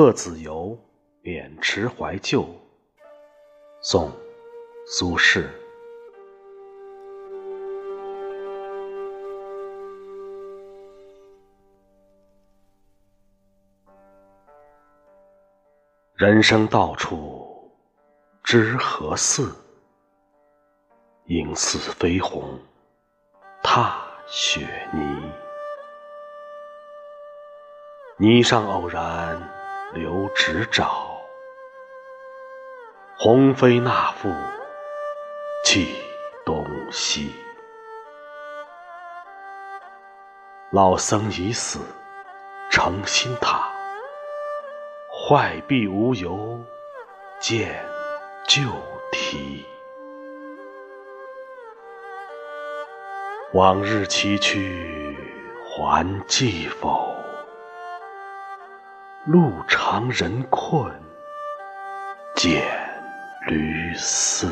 贺子由渑池怀旧，宋·苏轼。人生到处知何似？应似飞鸿踏雪泥。泥上偶然留指爪，鸿飞那复计东西。老僧已死，成新塔。坏壁无由见旧题。往日崎岖还记否？路长人困，见驴嘶。